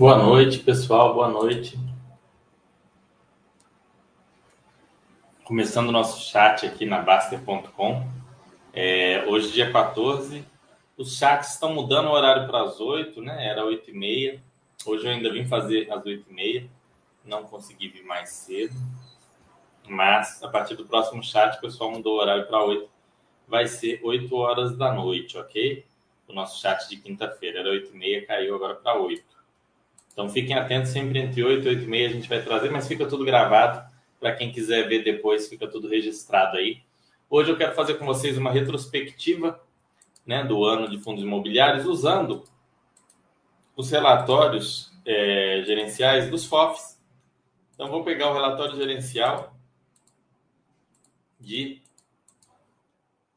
Boa noite, pessoal. Boa noite. Começando o nosso chat aqui na Baster.com. É, hoje, dia 14. Os chats estão mudando o horário para as 8, né? Era 8 e meia. Hoje eu ainda vim fazer às 8 e meia. Não consegui vir mais cedo. Mas a partir do próximo chat, o pessoal mudou o horário para 8. Vai ser 8 horas da noite, ok? O nosso chat de quinta-feira era 8 e meia, caiu agora para 8. Então fiquem atentos, sempre entre 8 e 8 e meia a gente vai trazer, mas fica tudo gravado. Para quem quiser ver depois, fica tudo registrado aí. Hoje eu quero fazer com vocês uma retrospectiva né, do ano de fundos imobiliários usando os relatórios é, gerenciais dos FOFs. Então vou pegar o relatório gerencial de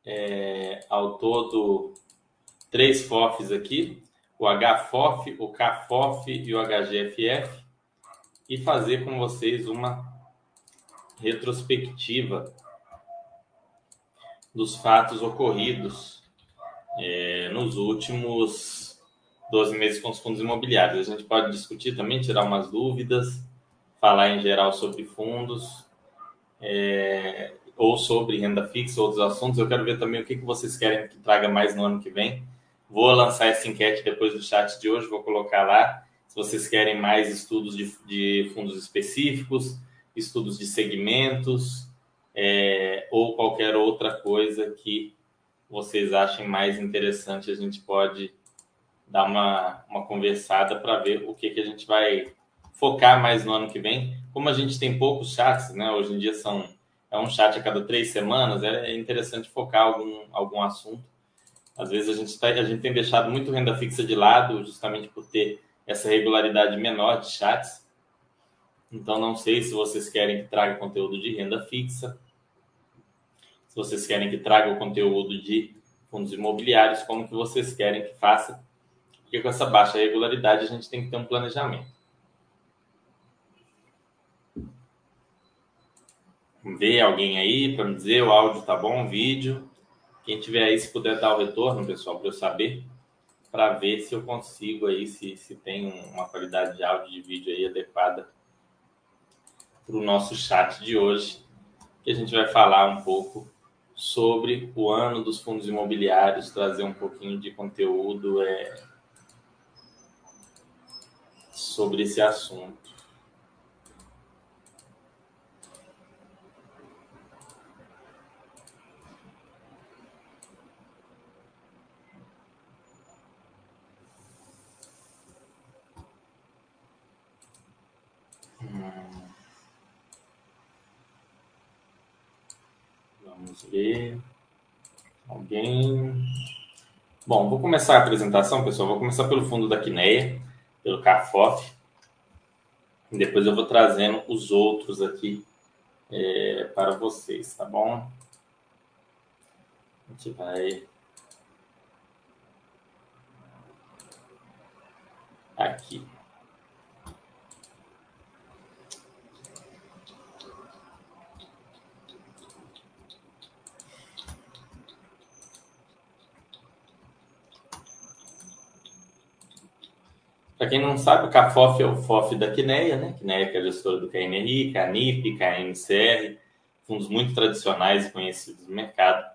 é, ao todo três FOFs aqui o HFOF, o KFOF e o HGFF e fazer com vocês uma retrospectiva dos fatos ocorridos é, nos últimos 12 meses com os fundos imobiliários. A gente pode discutir também, tirar umas dúvidas, falar em geral sobre fundos, é, ou sobre renda fixa, outros assuntos. Eu quero ver também o que, que vocês querem que traga mais no ano que vem Vou lançar essa enquete depois do chat de hoje, vou colocar lá. Se vocês querem mais estudos de, de fundos específicos, estudos de segmentos, é, ou qualquer outra coisa que vocês achem mais interessante, a gente pode dar uma, uma conversada para ver o que, que a gente vai focar mais no ano que vem. Como a gente tem poucos chats, né? Hoje em dia são é um chat a cada três semanas, é interessante focar algum, algum assunto às vezes a gente, tá, a gente tem deixado muito renda fixa de lado, justamente por ter essa regularidade menor de chats. Então, não sei se vocês querem que traga conteúdo de renda fixa, se vocês querem que traga o conteúdo de fundos imobiliários, como que vocês querem que faça, porque com essa baixa regularidade a gente tem que ter um planejamento. Ver alguém aí para me dizer o áudio tá bom, o vídeo. Quem tiver aí, se puder dar o retorno, pessoal, para eu saber, para ver se eu consigo aí, se, se tem uma qualidade de áudio e de vídeo aí adequada para o nosso chat de hoje, que a gente vai falar um pouco sobre o ano dos fundos imobiliários, trazer um pouquinho de conteúdo é, sobre esse assunto. Vamos ver. Bom, vou começar a apresentação, pessoal. Vou começar pelo fundo da Quineia, pelo CAFOF. Depois eu vou trazendo os outros aqui é, para vocês, tá bom? A gente vai. Aqui. Para quem não sabe, o CAFOF é o FOF da Quineia, né? Quineia que é a gestora do KNRI, CANIP, KNCR, fundos muito tradicionais e conhecidos no mercado.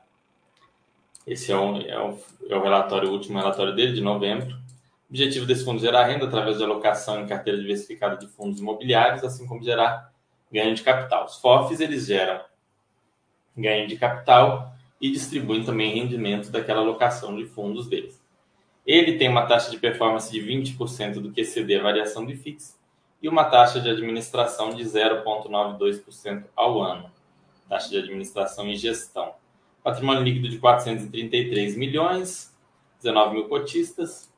Esse é o, é o, é o relatório, o último relatório dele, de novembro. O objetivo desse fundo é gerar renda através de alocação em carteira diversificada de fundos imobiliários, assim como gerar ganho de capital. Os FOFs, eles geram ganho de capital e distribuem também rendimento daquela alocação de fundos deles. Ele tem uma taxa de performance de 20% do que exceder a variação do IFIX e uma taxa de administração de 0,92% ao ano. Taxa de administração e gestão. Patrimônio líquido de 433 milhões, 19 mil cotistas,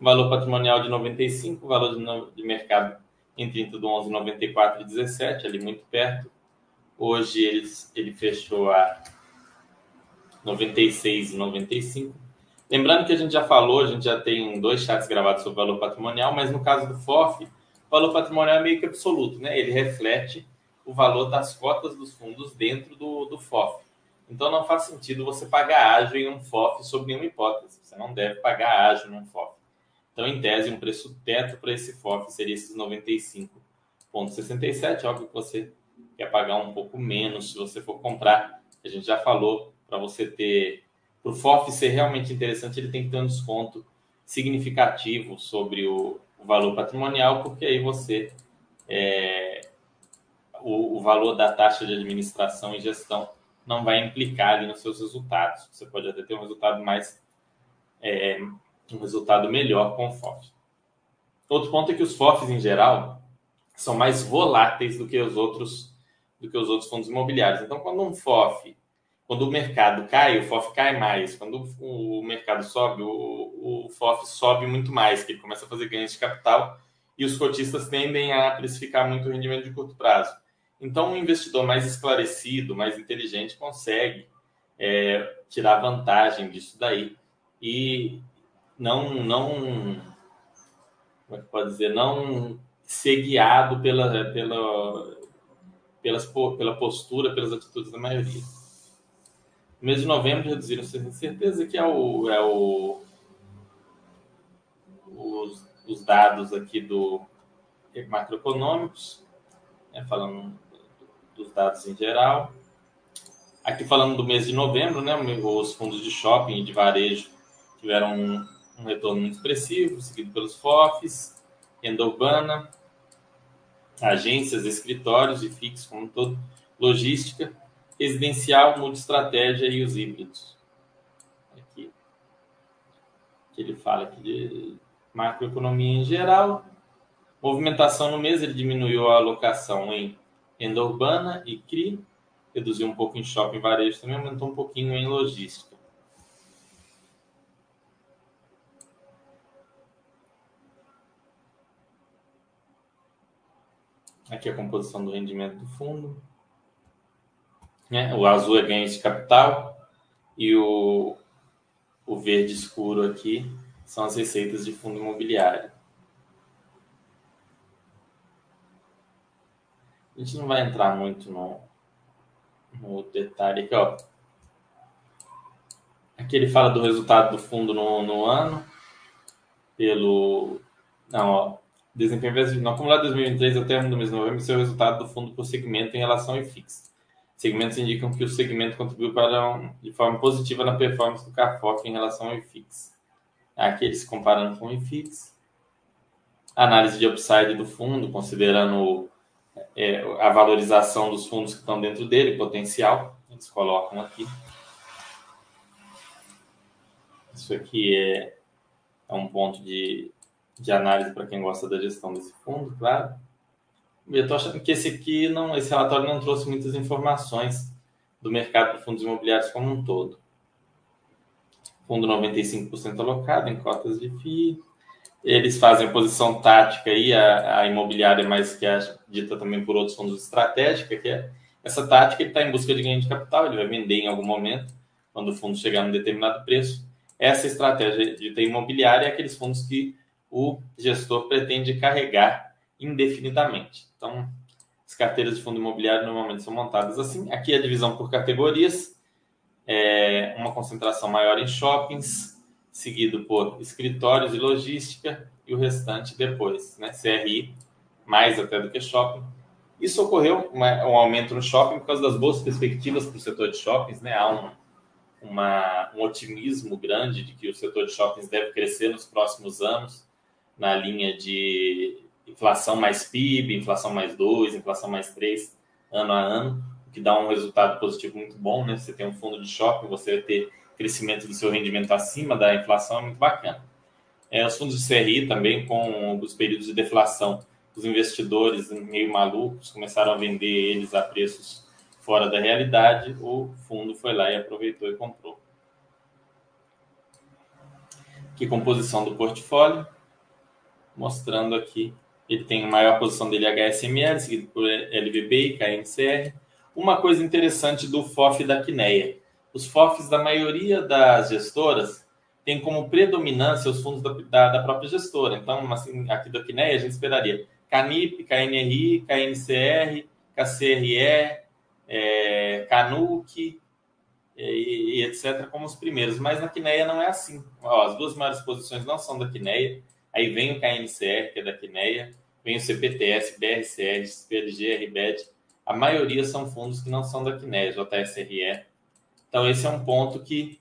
valor patrimonial de 95, valor de, de mercado em 30 do 11, 94 e 17, ali muito perto. Hoje ele, ele fechou a 96 e 95. Lembrando que a gente já falou, a gente já tem dois chats gravados sobre valor patrimonial, mas no caso do FOF, o valor patrimonial é meio que absoluto, né? Ele reflete o valor das cotas dos fundos dentro do, do FOF. Então não faz sentido você pagar ágio em um FOF sob nenhuma hipótese. Você não deve pagar ágio num FOF. Então, em tese, um preço teto para esse FOF seria esses 95,67. Óbvio que você quer pagar um pouco menos se você for comprar. A gente já falou, para você ter. Para o FOF ser realmente interessante, ele tem que ter um desconto significativo sobre o, o valor patrimonial, porque aí você. É, o, o valor da taxa de administração e gestão não vai implicar nos seus resultados. Você pode até ter um resultado mais é, um resultado melhor com o FOF. Outro ponto é que os FOFs, em geral, são mais voláteis do que os outros do que os outros fundos imobiliários. Então, quando um FOF, quando o mercado cai, o FOF cai mais. Quando o mercado sobe, o, o FOF sobe muito mais, que ele começa a fazer ganhos de capital e os cotistas tendem a precificar muito o rendimento de curto prazo. Então, um investidor mais esclarecido, mais inteligente, consegue é, tirar vantagem disso daí e não, não, como é que pode dizer, não ser guiado pela, pela, pelas, pela postura, pelas atitudes da maioria. No mês de novembro reduziram certeza que é o, é o os, os dados aqui do macroeconômicos, né, falando dos dados em geral. Aqui falando do mês de novembro, né, os fundos de shopping e de varejo tiveram um, um retorno muito expressivo, seguido pelos FOFs, renda urbana, agências, escritórios e fixos como todo, logística, residencial, multi-estratégia e os híbridos. Aqui, que ele fala aqui de macroeconomia em geral. Movimentação no mês, ele diminuiu a alocação em renda urbana e CRI, reduziu um pouco em shopping varejo, também aumentou um pouquinho em logística. Aqui a composição do rendimento do fundo. Né? O azul é ganho de capital e o, o verde escuro aqui são as receitas de fundo imobiliário. A gente não vai entrar muito no, no detalhe aqui, ó. Aqui ele fala do resultado do fundo no, no ano, pelo. Não, ó. Desempenho no acumulado de 2023 até o mês de novembro, seu resultado do fundo por segmento em relação ao IFIX. Segmentos indicam que o segmento contribuiu para, de forma positiva na performance do CAFOC em relação ao IFIX. Aqui eles comparando com o IFIX. Análise de upside do fundo, considerando é, a valorização dos fundos que estão dentro dele, potencial, eles colocam aqui. Isso aqui é, é um ponto de de análise para quem gosta da gestão desse fundo, claro. Eu estou achando que esse aqui não, esse relatório não trouxe muitas informações do mercado de fundos imobiliários como um todo. Fundo 95% alocado em cotas de FII. Eles fazem posição tática aí, a, a imobiliária mais que é dita também por outros fundos estratégica, que é essa tática ele está em busca de ganho de capital, ele vai vender em algum momento, quando o fundo chegar num determinado preço. Essa estratégia de ter imobiliária é aqueles fundos que o gestor pretende carregar indefinidamente. Então, as carteiras de fundo imobiliário normalmente são montadas assim. Aqui a divisão por categorias, é uma concentração maior em shoppings, seguido por escritórios e logística, e o restante depois, né? CRI, mais até do que shopping. Isso ocorreu uma, um aumento no shopping por causa das boas perspectivas para o setor de shoppings, né? Há um, uma, um otimismo grande de que o setor de shoppings deve crescer nos próximos anos na linha de inflação mais PIB, inflação mais 2, inflação mais 3, ano a ano, o que dá um resultado positivo muito bom, né? Você tem um fundo de shopping, você vai ter crescimento do seu rendimento acima da inflação, é muito bacana. É, os fundos de CRI também, com os períodos de deflação os investidores meio malucos começaram a vender eles a preços fora da realidade, o fundo foi lá e aproveitou e comprou. Aqui composição do portfólio, mostrando aqui, ele tem a maior posição dele HSML, seguido por LVB e KNCR. Uma coisa interessante do FOF da Quineia, os FOFs da maioria das gestoras tem como predominância os fundos da, da, da própria gestora. Então, assim, aqui da Quineia, a gente esperaria Canip, KNRI, KNCR, KCRE, é, Canuc e, e, etc. como os primeiros. Mas na Quineia não é assim. Ó, as duas maiores posições não são da Quineia. Aí vem o KNCR, que é da Quineia, vem o CPTS, BRCR, PLG, RBED. A maioria são fundos que não são da Quineia, JSRE. Então, esse é um ponto que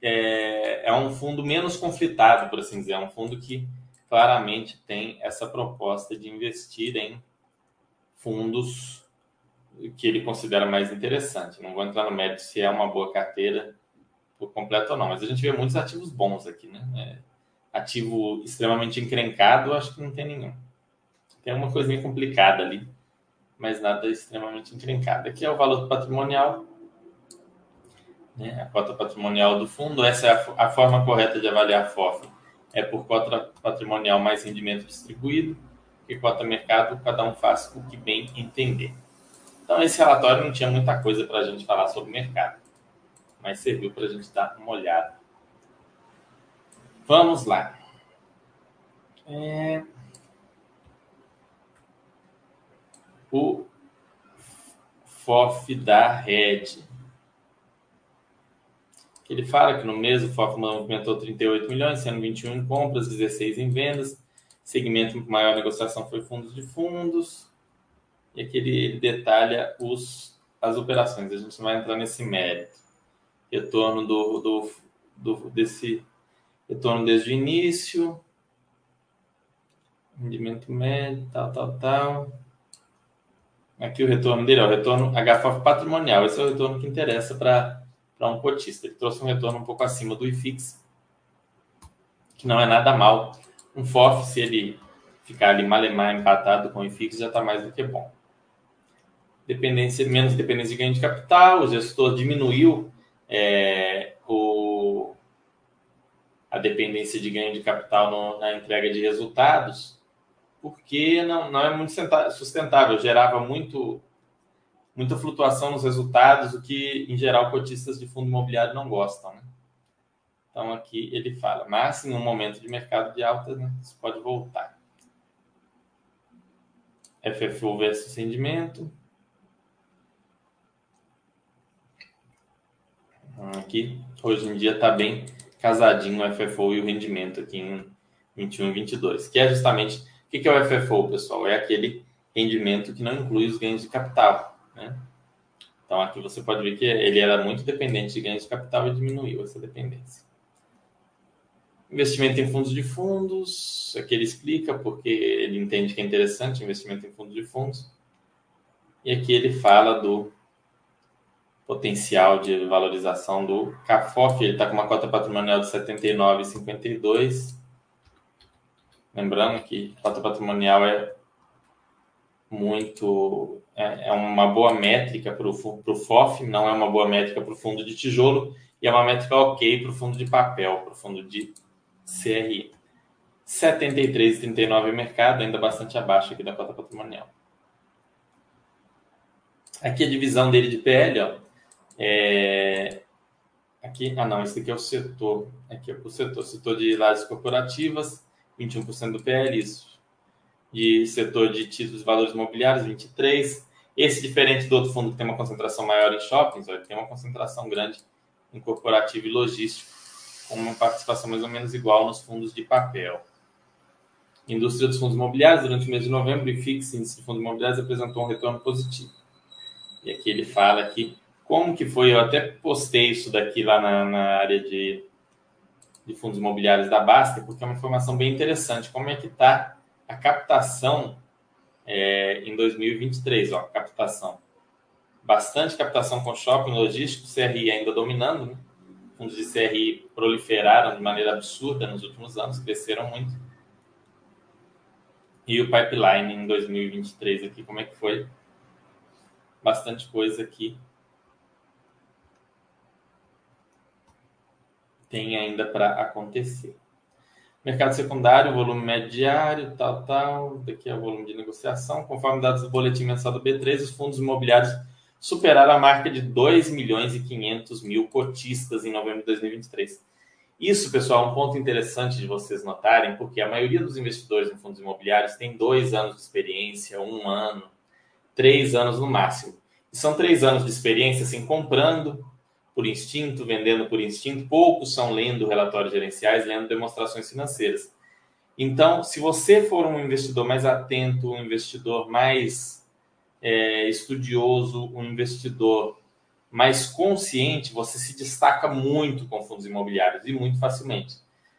é, é um fundo menos conflitado, por assim dizer. É um fundo que claramente tem essa proposta de investir em fundos que ele considera mais interessante. Não vou entrar no mérito se é uma boa carteira por completo ou não, mas a gente vê muitos ativos bons aqui, né? É, ativo extremamente encrencado, acho que não tem nenhum. Tem uma coisinha complicada ali, mas nada extremamente encrencado. Aqui é o valor patrimonial, né? a cota patrimonial do fundo. Essa é a, a forma correta de avaliar a FOF é por cota patrimonial mais rendimento distribuído, que cota mercado, cada um faz o que bem entender. Então, esse relatório não tinha muita coisa para a gente falar sobre mercado, mas serviu para a gente dar uma olhada. Vamos lá. É... O FOF da Red. Ele fala que no mês o FOF movimentou 38 milhões, sendo 21 em compras, 16 em vendas. Segmento com maior negociação foi fundos de fundos. E aqui ele, ele detalha os, as operações. A gente vai entrar nesse mérito. Retorno do, do, do, desse retorno desde o início. Rendimento médio, tal, tal, tal. Aqui o retorno dele é o retorno HFOF patrimonial. Esse é o retorno que interessa para um cotista. Ele trouxe um retorno um pouco acima do IFIX, que não é nada mal. Um FOF, se ele ficar ali malemar empatado com o IFIX, já está mais do que bom. Dependência, menos dependência de ganho de capital, o gestor diminuiu é, o, a dependência de ganho de capital no, na entrega de resultados, porque não, não é muito sustentável, gerava muito muita flutuação nos resultados, o que, em geral, cotistas de fundo imobiliário não gostam. Né? Então, aqui ele fala, mas em um momento de mercado de alta, né, isso pode voltar. FFO versus rendimento. Aqui, hoje em dia, está bem casadinho o FFO e o rendimento aqui em 21 e 22, que é justamente... O que é o FFO, pessoal? É aquele rendimento que não inclui os ganhos de capital. Né? Então aqui você pode ver que ele era muito dependente de ganhos de capital e diminuiu essa dependência. Investimento em fundos de fundos, aqui ele explica porque ele entende que é interessante investimento em fundos de fundos. E aqui ele fala do potencial de valorização do CAFOF, ele está com uma cota patrimonial de 79,52. Lembrando que cota patrimonial é muito é, é uma boa métrica para o FOF, não é uma boa métrica para o fundo de tijolo, e é uma métrica ok para o fundo de papel, para o fundo de CRI. 73,39 mercado, ainda bastante abaixo aqui da cota patrimonial. Aqui a divisão dele de PL, ó, é... aqui, ah não, esse aqui é o setor, aqui é o setor, setor de lajes corporativas, 21% do PL, isso de setor de títulos e valores imobiliários, 23. Esse, diferente do outro fundo que tem uma concentração maior em shoppings, ele tem uma concentração grande em corporativo e logístico, com uma participação mais ou menos igual nos fundos de papel. Indústria dos fundos imobiliários, durante o mês de novembro, o IFIX, índice de fundos imobiliários, apresentou um retorno positivo. E aqui ele fala aqui como que foi, eu até postei isso daqui lá na, na área de, de fundos imobiliários da Basta, porque é uma informação bem interessante, como é que está a captação é, em 2023, ó, captação. Bastante captação com shopping, logístico, CRI ainda dominando, né? Fundos de CRI proliferaram de maneira absurda nos últimos anos, cresceram muito. E o pipeline em 2023 aqui, como é que foi? Bastante coisa aqui. Tem ainda para acontecer. Mercado secundário, volume médio diário, tal, tal. Daqui é o volume de negociação. Conforme dados do boletim mensal do B3, os fundos imobiliários superaram a marca de 2 milhões e 500 mil cotistas em novembro de 2023. Isso, pessoal, é um ponto interessante de vocês notarem, porque a maioria dos investidores em fundos imobiliários tem dois anos de experiência, um ano, três anos no máximo. E são três anos de experiência, assim, comprando por instinto, vendendo por instinto. Poucos são lendo relatórios gerenciais, lendo demonstrações financeiras. Então, se você for um investidor mais atento, um investidor mais é, estudioso, um investidor mais consciente, você se destaca muito com fundos imobiliários e muito facilmente.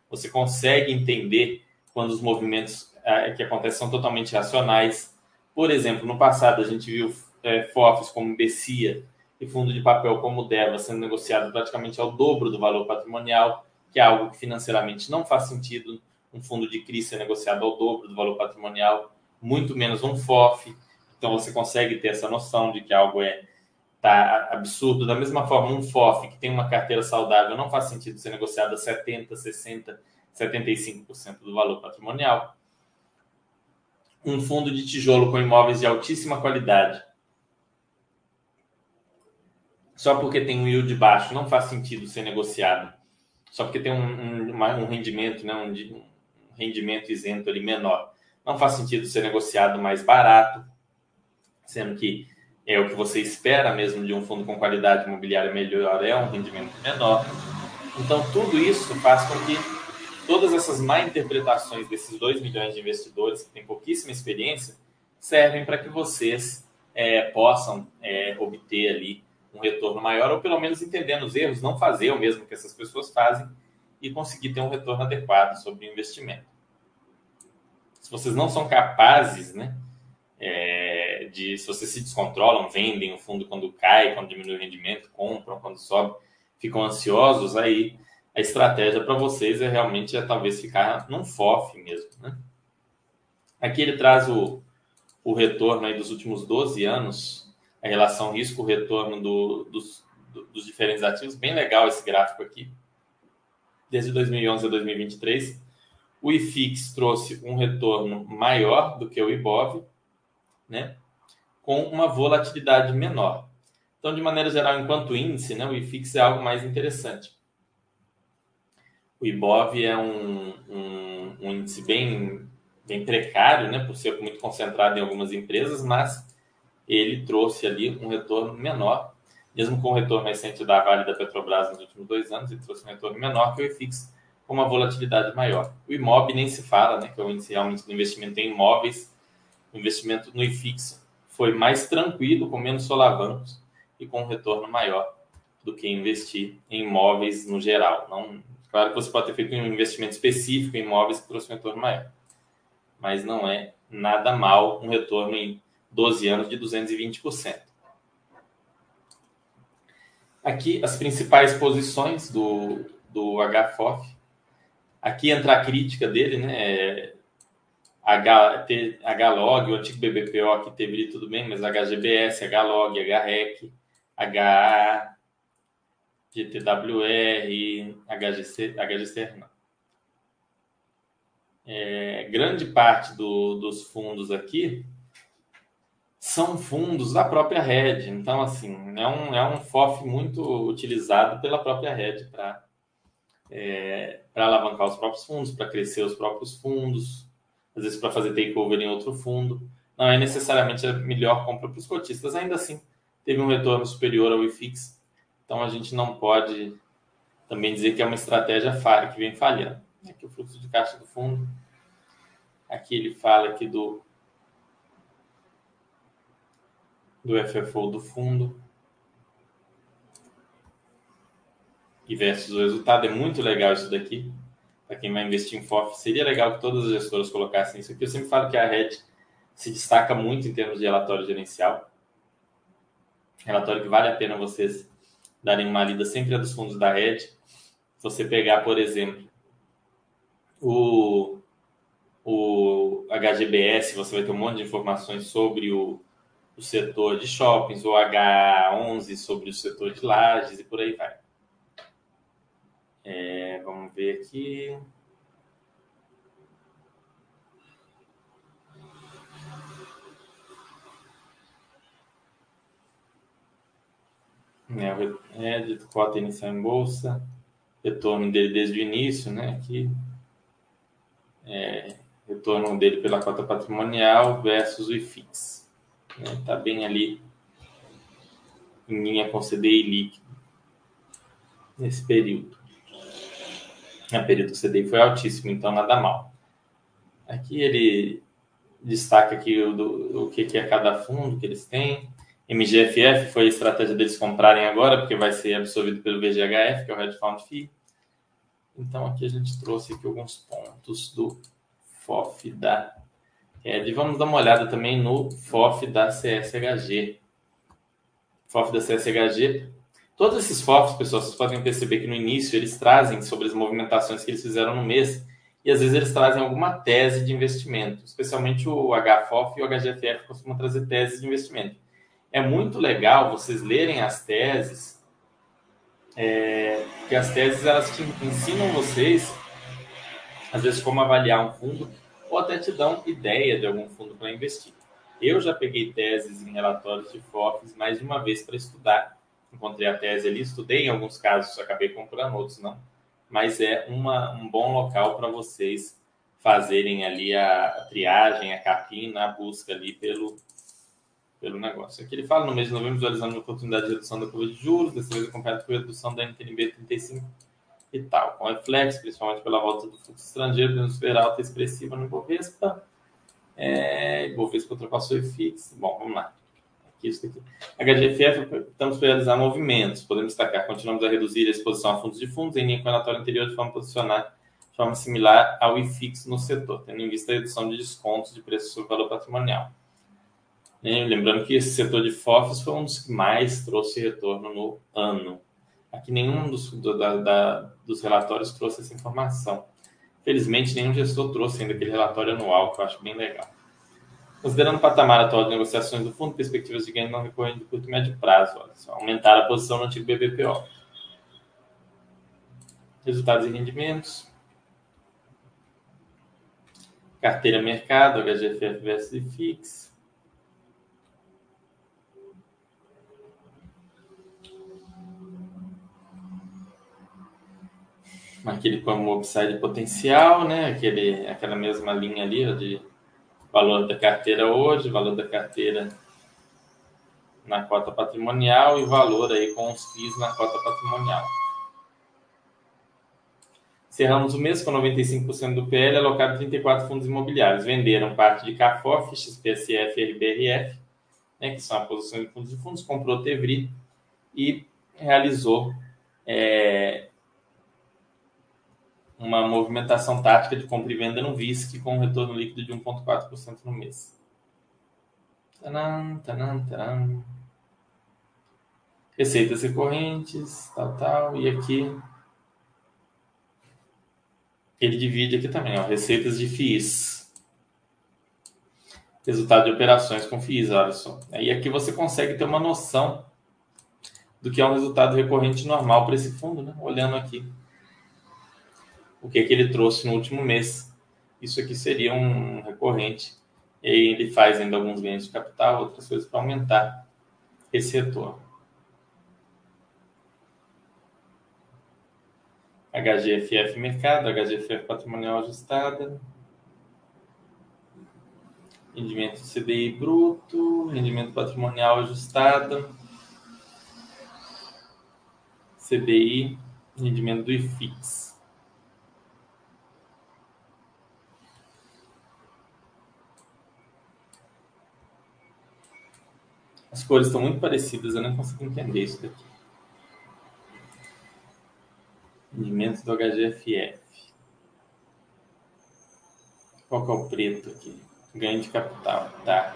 Você consegue entender quando os movimentos é, que acontecem são totalmente racionais. Por exemplo, no passado a gente viu é, FOFs como Bessia e fundo de papel como Deva sendo negociado praticamente ao dobro do valor patrimonial, que é algo que financeiramente não faz sentido. Um fundo de CRI ser negociado ao dobro do valor patrimonial, muito menos um FOF. Então você consegue ter essa noção de que algo é tá absurdo. Da mesma forma, um FOF que tem uma carteira saudável não faz sentido ser negociado a 70, 60, 75% do valor patrimonial. Um fundo de tijolo com imóveis de altíssima qualidade só porque tem um yield baixo não faz sentido ser negociado. Só porque tem um, um, um rendimento, né, um, um, rendimento isento ali menor. Não faz sentido ser negociado mais barato, sendo que é o que você espera mesmo de um fundo com qualidade imobiliária melhor, é um rendimento menor. Então, tudo isso faz com que todas essas má interpretações desses 2 milhões de investidores que têm pouquíssima experiência servem para que vocês é, possam é, obter ali um retorno maior, ou pelo menos entendendo os erros, não fazer o mesmo que essas pessoas fazem e conseguir ter um retorno adequado sobre o investimento. Se vocês não são capazes, né, é, de se vocês se descontrolam, vendem o fundo quando cai, quando diminui o rendimento, compram quando sobe, ficam ansiosos, aí a estratégia para vocês é realmente é, talvez ficar num FOF mesmo, né? Aqui ele traz o, o retorno aí dos últimos 12 anos a relação risco-retorno do, dos, dos diferentes ativos. Bem legal esse gráfico aqui. Desde 2011 a 2023, o IFIX trouxe um retorno maior do que o IBOV, né? com uma volatilidade menor. Então, de maneira geral, enquanto índice, né, o IFIX é algo mais interessante. O IBOV é um, um, um índice bem, bem precário, né, por ser muito concentrado em algumas empresas, mas ele trouxe ali um retorno menor, mesmo com o retorno recente da Vale da Petrobras nos últimos dois anos, ele trouxe um retorno menor que o IFIX, com uma volatilidade maior. O IMOB nem se fala, né, que é o índice realmente do investimento em imóveis. O investimento no IFIX foi mais tranquilo, com menos solavancos e com um retorno maior do que investir em imóveis no geral. Não, claro que você pode ter feito um investimento específico em imóveis que trouxe um retorno maior, mas não é nada mal um retorno em 12 anos de 220%. Aqui as principais posições do, do HFOF. Aqui entra a crítica dele, né? H, HLog, o antigo BBPO que teve ali tudo bem, mas HGBS, HLog, HREC, HA, GTWR, HGC, HGC não. É, grande parte do, dos fundos aqui são fundos da própria rede. Então, assim, é um, é um FOF muito utilizado pela própria rede para é, alavancar os próprios fundos, para crescer os próprios fundos, às vezes para fazer takeover em outro fundo. Não é necessariamente a melhor compra para os cotistas. Ainda assim, teve um retorno superior ao IFIX. Então, a gente não pode também dizer que é uma estratégia que vem falhando. Aqui o fluxo de caixa do fundo. Aqui ele fala aqui do do FFO do fundo e versus o resultado. É muito legal isso daqui. Para quem vai investir em FOF, seria legal que todas as gestoras colocassem isso aqui. Eu sempre falo que a RED se destaca muito em termos de relatório gerencial. Relatório que vale a pena vocês darem uma lida sempre é dos fundos da RED. Se você pegar, por exemplo, o o HGBS, você vai ter um monte de informações sobre o, o setor de shoppings, o H11 sobre o setor de lajes e por aí vai. É, vamos ver aqui. É, é, de cota inicial em bolsa, retorno dele desde o início, né? Aqui, é, retorno dele pela cota patrimonial versus o IFIX. Está né? Tá bem ali em linha com CDI líquido nesse período. O período do CDI foi altíssimo, então nada mal. Aqui ele destaca aqui o, do, o que, que é cada fundo que eles têm. MGFF foi a estratégia deles comprarem agora, porque vai ser absorvido pelo VGHF, que é o Red Fund Fee. Então aqui a gente trouxe aqui alguns pontos do FOF da Red. Vamos dar uma olhada também no FOF da CSHG. FOF da CSHG. Todos esses FOFs, pessoal, vocês podem perceber que no início eles trazem sobre as movimentações que eles fizeram no mês e às vezes eles trazem alguma tese de investimento, especialmente o HFOF e o HGFF costumam trazer teses de investimento. É muito legal vocês lerem as teses, é, porque as teses elas te ensinam vocês às vezes como avaliar um fundo, ou até te dão ideia de algum fundo para investir. Eu já peguei teses em relatórios de FOFs mais de uma vez para estudar. Encontrei a tese ali, estudei em alguns casos, acabei comprando outros não. Mas é uma, um bom local para vocês fazerem ali a, a triagem, a capina, a busca ali pelo, pelo negócio. Aqui ele fala no mês de novembro, visualizando a oportunidade de redução da curva de juros, dessa vez acompanhado por redução da NTNB 35 e tal, com reflexo, principalmente pela volta do fluxo estrangeiro, podemos ver alta expressiva no Ibovespa. É, Ibovespa ultrapassou o IFIX. Bom, vamos lá. Aqui, isso aqui. HGFF, estamos realizar movimentos. Podemos destacar, continuamos a reduzir a exposição a fundos de fundos em linha com o relatório anterior de forma posicionar de forma similar ao IFIX no setor, tendo em vista a redução de descontos de preço sobre valor patrimonial. Lembrando que esse setor de FOFs foi um dos que mais trouxe retorno no ano. Aqui nenhum dos, do, da, da, dos relatórios trouxe essa informação. Felizmente, nenhum gestor trouxe ainda aquele relatório anual, que eu acho bem legal. Considerando o patamar atual de negociações do fundo, perspectivas de ganho não recorrente de curto e médio prazo, olha aumentar a posição no antigo BBPO. Resultados e rendimentos. Carteira mercado, HGFF versus IFIX. Aquele como upside potencial, né? Aquele, aquela mesma linha ali de valor da carteira hoje, valor da carteira na cota patrimonial e valor aí com os FIIs na cota patrimonial. Cerramos o mês com 95% do PL alocado em 34 fundos imobiliários. Venderam parte de CAFOF, XPSF e RBRF, né, que são a posição de fundos de fundos, comprou Tevri e realizou é, uma movimentação tática de compra e venda no VISC com um retorno líquido de 1,4% no mês. Receitas recorrentes, tal, tal. E aqui ele divide aqui também, ó, receitas de FIIs. Resultado de operações com FIIs, olha só. E aqui você consegue ter uma noção do que é um resultado recorrente normal para esse fundo, né? Olhando aqui o que, que ele trouxe no último mês. Isso aqui seria um recorrente. E aí ele faz ainda alguns ganhos de capital, outras coisas para aumentar esse retorno. HGFF mercado, HGFF patrimonial ajustada, rendimento CDI bruto, rendimento patrimonial ajustado, CDI, rendimento do IFIX. As cores estão muito parecidas, eu não consigo entender isso daqui. Rendimento do HGFF. Qual que é o preto aqui? Ganho de capital, tá.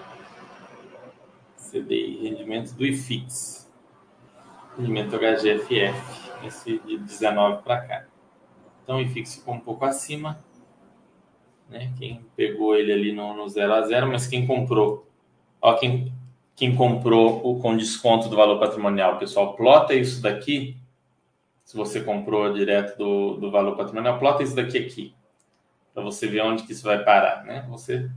CDI, rendimento do IFIX. Rendimento do HGFF, esse de 19 para cá. Então o IFIX ficou um pouco acima. né? Quem pegou ele ali no, no 0 a 0, mas quem comprou, ó, quem, quem comprou com desconto do valor patrimonial, pessoal, plota isso daqui. Se você comprou direto do, do valor patrimonial, plota isso daqui aqui, para você ver onde que isso vai parar, né? Você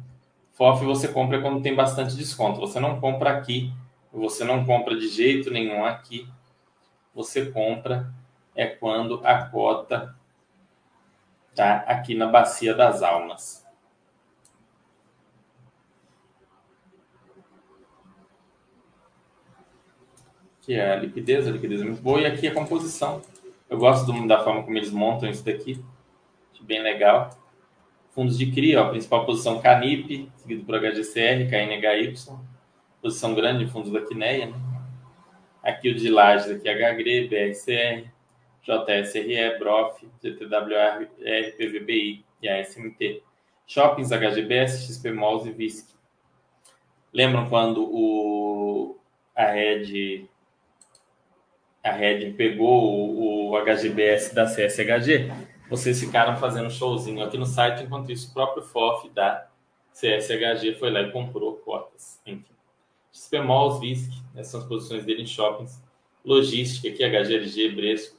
FOF você compra quando tem bastante desconto. Você não compra aqui, você não compra de jeito nenhum aqui. Você compra é quando a cota tá aqui na bacia das almas. Que é a liquidez, a liquidez é muito boa. E aqui a composição. Eu gosto do, da forma como eles montam isso daqui. Acho bem legal. Fundos de CRI, ó, principal posição CANIP, seguido por HGCR, KNHY. Posição grande, fundos da Quineia. Né? Aqui o de Lages, aqui HGRE, BRCR, JSRE, BROF, GTWR, PVBI e ASMT. Shoppings, HGBS, XP Malls e VISC. Lembram quando o, a Red a Red pegou o, o HGBS da CSHG? Vocês ficaram fazendo showzinho aqui no site, enquanto isso o próprio FOF da CSHG foi lá e comprou cotas. Enfim. XP Malls, VISC, essas são as posições dele em shoppings. Logística, aqui HGLG, Bresco,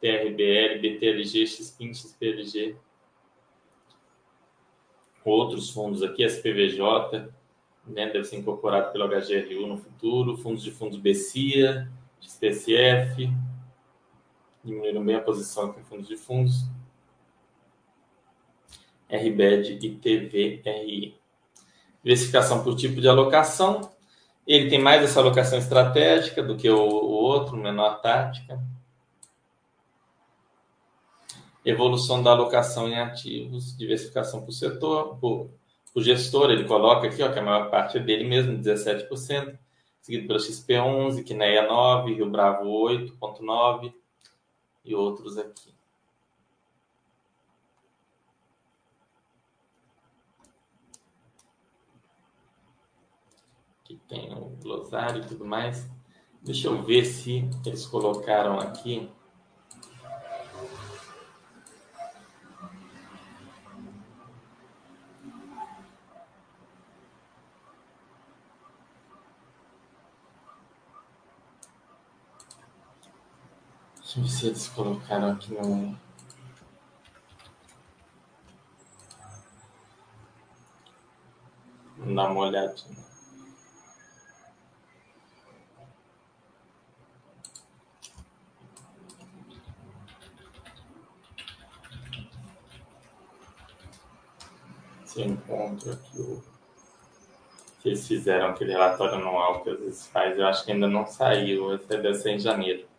TRBL, BTLG, XPIN, XPLG. Outros fundos aqui, SPVJ, né, deve ser incorporado pelo HGRU no futuro. Fundos de fundos BCIA, XPSF. Diminuíram bem a posição aqui em fundos de fundos. RBED e TVRI. Diversificação por tipo de alocação. Ele tem mais essa alocação estratégica do que o, o outro, menor tática evolução da alocação em ativos, diversificação por setor, por, por gestor, ele coloca aqui, ó, que a maior parte é dele mesmo, 17%, seguido pela XP11, Quineia 9, Rio Bravo 8.9 e outros aqui. Aqui tem o glossário e tudo mais. Deixa eu ver se eles colocaram aqui Deixa eu ver se eles colocaram aqui no. Vamos dar uma olhadinha. Se eu encontro aqui o. Que eles fizeram aquele relatório anual que às vezes faz, eu acho que ainda não saiu, esse deve ser em janeiro.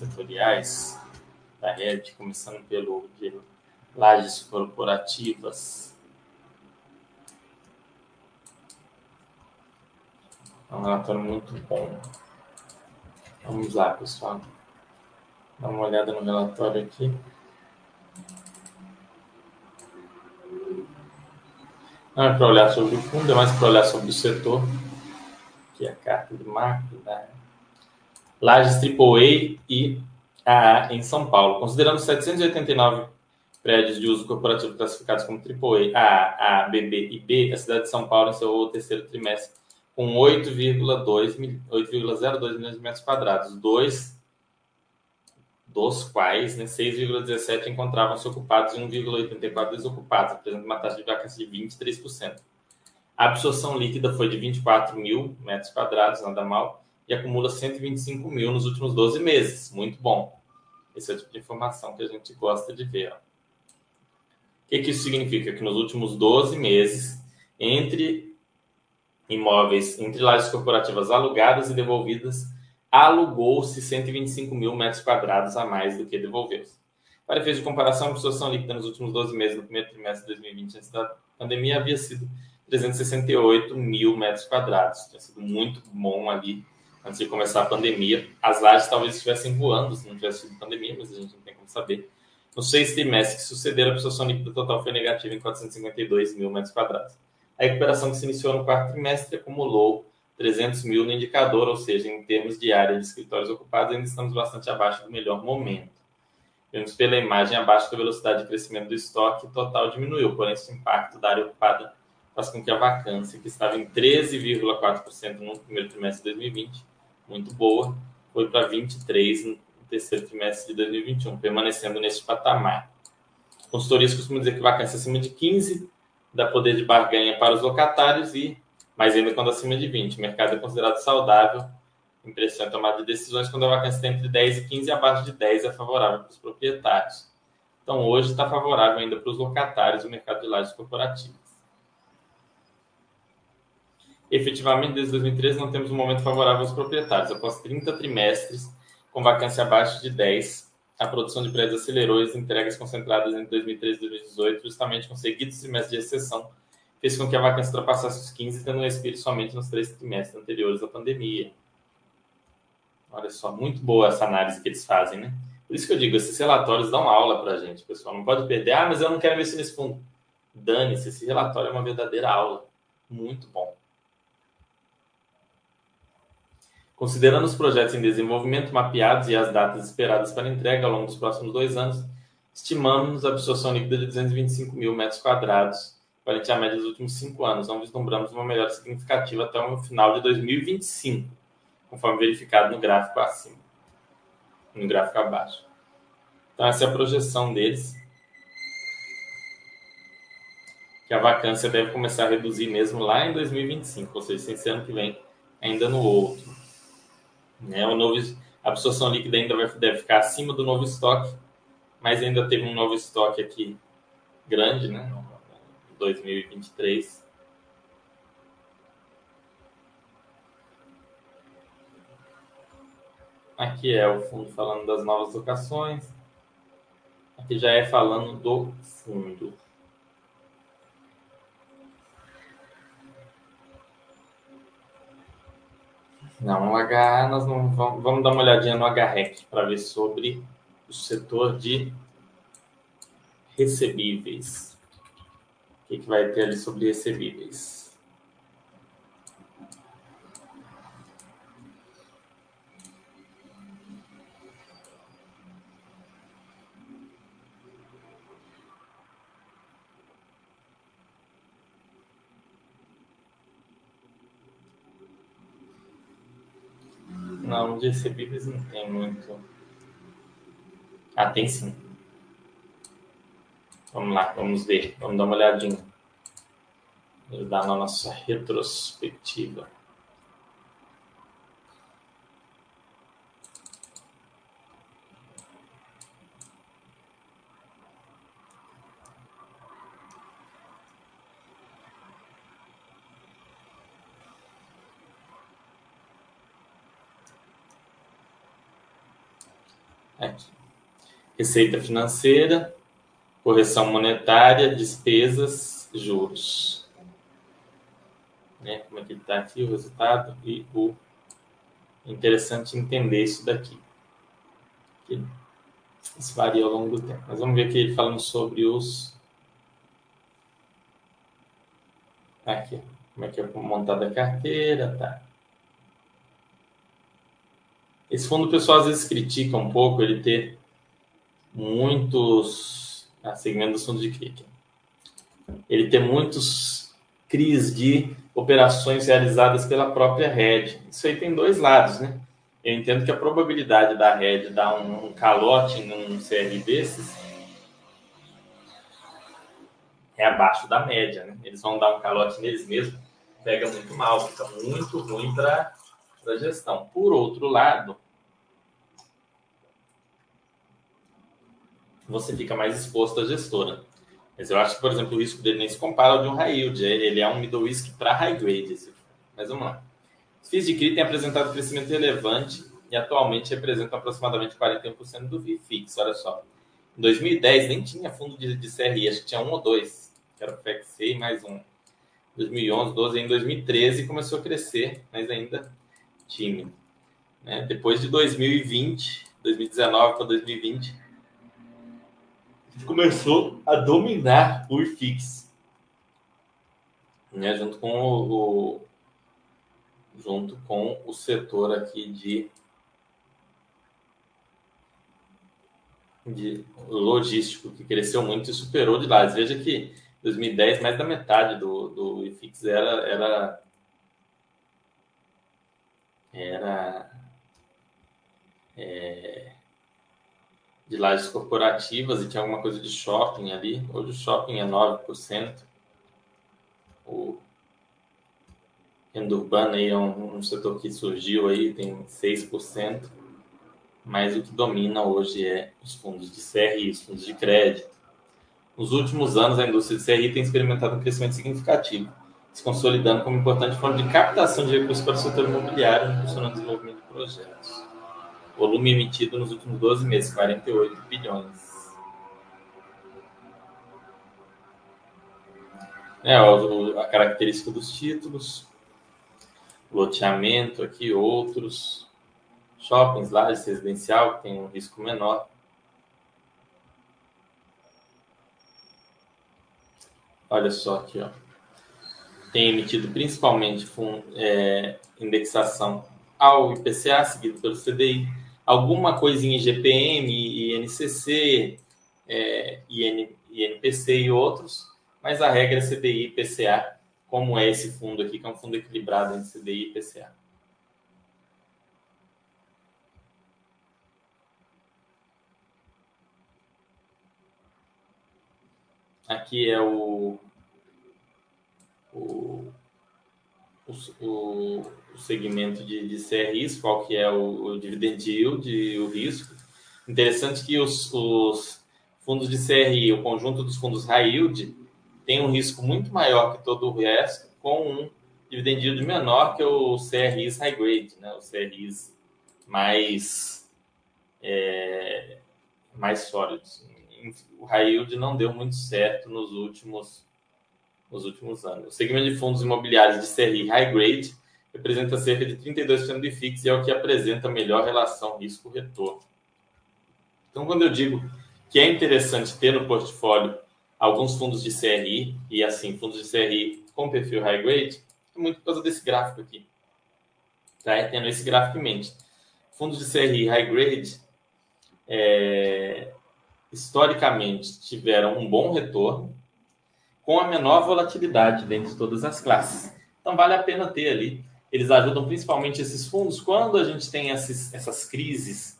Setoriais da rede, começando pelo de lajes corporativas. É um relatório muito bom. Vamos lá, pessoal. Dá uma olhada no relatório aqui. Não é para olhar sobre o fundo, é mais para olhar sobre o setor, que é a carta de macro da Lages AAA e AA em São Paulo. Considerando 789 prédios de uso corporativo classificados como AAA, AA, BB e B, a cidade de São Paulo encerrou o terceiro trimestre com 8,02 milhões de metros quadrados, dois dos quais né, 6,17 encontravam-se ocupados e 1,84 desocupados, apresentando uma taxa de vacância de 23%. A absorção líquida foi de 24 mil metros quadrados, nada mal, e acumula 125 mil nos últimos 12 meses. Muito bom. Esse é o tipo de informação que a gente gosta de ver. O que, que isso significa? Que nos últimos 12 meses, entre imóveis, entre lajes corporativas alugadas e devolvidas, alugou-se 125 mil metros quadrados a mais do que devolveu-se. Para efeito de comparação, a absorção líquida nos últimos 12 meses do primeiro trimestre de 2020, antes da pandemia, havia sido 368 mil metros quadrados. Tinha sido muito bom ali antes de começar a pandemia. As lajes talvez estivessem voando se não tivesse sido pandemia, mas a gente não tem como saber. Nos seis trimestres que sucederam, a absorção líquida total foi negativa em 452 mil metros quadrados. A recuperação que se iniciou no quarto trimestre acumulou 300 mil no indicador, ou seja, em termos de área de escritórios ocupados, ainda estamos bastante abaixo do melhor momento. Vemos pela imagem abaixo da velocidade de crescimento do estoque total diminuiu, porém esse impacto da área ocupada faz com que a vacância, que estava em 13,4% no primeiro trimestre de 2020, muito boa, foi para 23% no terceiro trimestre de 2021, permanecendo nesse patamar. Consultorias costumam dizer que vacância acima de 15% dá poder de barganha para os locatários e mas ainda quando acima de 20. O mercado é considerado saudável, impressão em tomada de decisões quando a vacância está entre 10 e 15 e abaixo de 10 é favorável para os proprietários. Então, hoje está favorável ainda para os locatários o mercado de lajes corporativas. Efetivamente, desde 2013, não temos um momento favorável aos proprietários. Após 30 trimestres com vacância abaixo de 10, a produção de prédios acelerou e as entregas concentradas entre 2013 e 2018, justamente com seguidos trimestres de exceção, fez com que a vacância ultrapassasse os 15, tendo um respiro somente nos três trimestres anteriores à pandemia. Olha só, muito boa essa análise que eles fazem, né? Por isso que eu digo, esses relatórios dão aula para a gente, pessoal. Não pode perder. Ah, mas eu não quero investir nesse fundo. Dane-se, esse relatório é uma verdadeira aula. Muito bom. Considerando os projetos em desenvolvimento mapeados e as datas esperadas para entrega ao longo dos próximos dois anos, estimamos a absorção líquida de 225 mil metros quadrados frente à média dos últimos cinco anos. Não vislumbramos uma melhora significativa até o final de 2025, conforme verificado no gráfico acima, no gráfico abaixo. Então, essa é a projeção deles. Que a vacância deve começar a reduzir mesmo lá em 2025, ou seja, sem ano que vem, ainda no outro. Né? O novo, a absorção líquida ainda vai, deve ficar acima do novo estoque, mas ainda teve um novo estoque aqui grande, né? 2023. Aqui é o fundo falando das novas locações. Aqui já é falando do fundo. Não, no HA nós não vamos, vamos dar uma olhadinha no HREC para ver sobre o setor de recebíveis que, que vai ter ali sobre recebíveis? De recebíveis não tem muito. Ah, tem sim. Vamos lá, vamos ver, vamos dar uma olhadinha. Dar na nossa retrospectiva. Aqui. Receita financeira, correção monetária, despesas, juros. Né? Como é que está aqui o resultado e o interessante entender isso daqui. Isso varia ao longo do tempo. Mas vamos ver aqui ele falando sobre os. Aqui, como é que é montada a carteira, tá? Esse fundo o pessoal às vezes critica um pouco ele ter muitos a segmento dos fundos de CRI. Ele tem muitos CRIs de operações realizadas pela própria rede. Isso aí tem dois lados, né? Eu entendo que a probabilidade da rede dar um calote num CR desses é abaixo da média, né? Eles vão dar um calote neles mesmos, pega muito mal, fica muito ruim para a gestão. Por outro lado, você fica mais exposto à gestora. Mas eu acho que, por exemplo, o risco dele nem se compara ao de um high yield. Ele é um middle risk para high grade. Mas vamos lá. Os FIIs de CRI têm apresentado crescimento relevante e atualmente representam aproximadamente 41% do VIX. fixo. Olha só. Em 2010 nem tinha fundo de, de CRI, acho que tinha um ou dois, que era o e mais um. 2011, 12, em 2013 começou a crescer, mas ainda tímido. Né? Depois de 2020, 2019 para 2020, começou a dominar o IFIX, né? junto com o, o, junto com o setor aqui de de logístico que cresceu muito e superou de lá. Veja que 2010 mais da metade do, do IFIX era era era é, de lajes corporativas e tinha alguma coisa de shopping ali. Hoje o shopping é 9%. O renda urbana aí é um, um setor que surgiu aí, tem 6%. Mas o que domina hoje é os fundos de CRI, os fundos de crédito. Nos últimos anos, a indústria de CRI tem experimentado um crescimento significativo, se consolidando como importante forma de captação de recursos para o setor imobiliário, impulsionando o desenvolvimento de projetos. Volume emitido nos últimos 12 meses, 48 bilhões. É, a característica dos títulos, loteamento aqui, outros, shoppings, lajes residencial, que tem um risco menor. Olha só aqui, ó. Tem emitido principalmente é, indexação ao IPCA, seguido pelo CDI, alguma coisinha em GPM, INCC, é, IN, INPC e outros, mas a regra é CDI e IPCA, como é esse fundo aqui, que é um fundo equilibrado entre CDI e IPCA. Aqui é o, o, o, o segmento de, de CRIs, qual que é o, o dividend yield e o risco. Interessante que os, os fundos de CRI, o conjunto dos fundos high yield, tem um risco muito maior que todo o resto, com um dividend yield menor que o CRIs high grade, né? os CRIs mais, é, mais sólidos. O high yield não deu muito certo nos últimos, nos últimos anos. O segmento de fundos imobiliários de CRI high grade representa cerca de 32% do IFIX e é o que apresenta melhor relação risco-retorno. Então, quando eu digo que é interessante ter no portfólio alguns fundos de CRI, e assim, fundos de CRI com perfil high grade, é muito por causa desse gráfico aqui. Tá? Tendo esse gráfico em mente. Fundos de CRI high grade, é, historicamente, tiveram um bom retorno, com a menor volatilidade dentre todas as classes. Então, vale a pena ter ali eles ajudam principalmente esses fundos quando a gente tem essas crises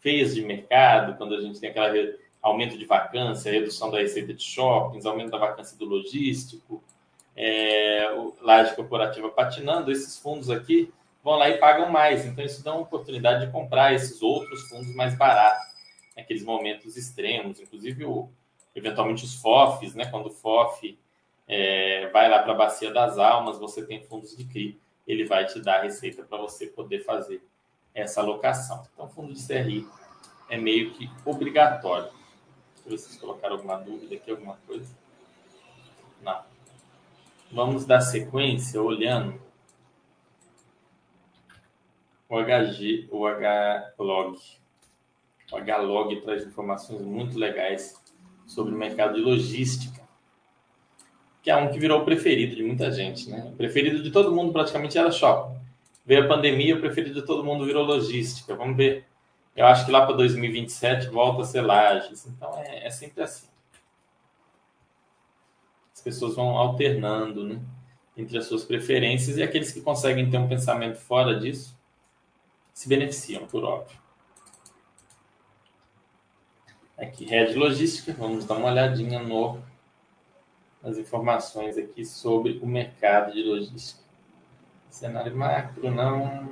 feias de mercado, quando a gente tem aquele aumento de vacância, redução da receita de shoppings, aumento da vacância do logístico, é, laje corporativa patinando, esses fundos aqui vão lá e pagam mais. Então, isso dá uma oportunidade de comprar esses outros fundos mais baratos, naqueles momentos extremos, inclusive o, eventualmente os FOFs, né? quando o FOF é, vai lá para a Bacia das Almas, você tem fundos de CRI ele vai te dar a receita para você poder fazer essa alocação. Então, fundo de CRI é meio que obrigatório. Se vocês colocaram alguma dúvida aqui, alguma coisa. Não. Vamos dar sequência olhando o HG, o HLog. O HLog traz informações muito legais sobre o mercado de logística que é um que virou o preferido de muita gente, né? O preferido de todo mundo praticamente era shopping. Veio a pandemia, o preferido de todo mundo virou logística. Vamos ver. Eu acho que lá para 2027 volta a ser lajes. Então é, é sempre assim. As pessoas vão alternando, né? Entre as suas preferências e aqueles que conseguem ter um pensamento fora disso se beneficiam, por óbvio. Aqui, Red Logística, vamos dar uma olhadinha no as informações aqui sobre o mercado de logística. Cenário macro, não.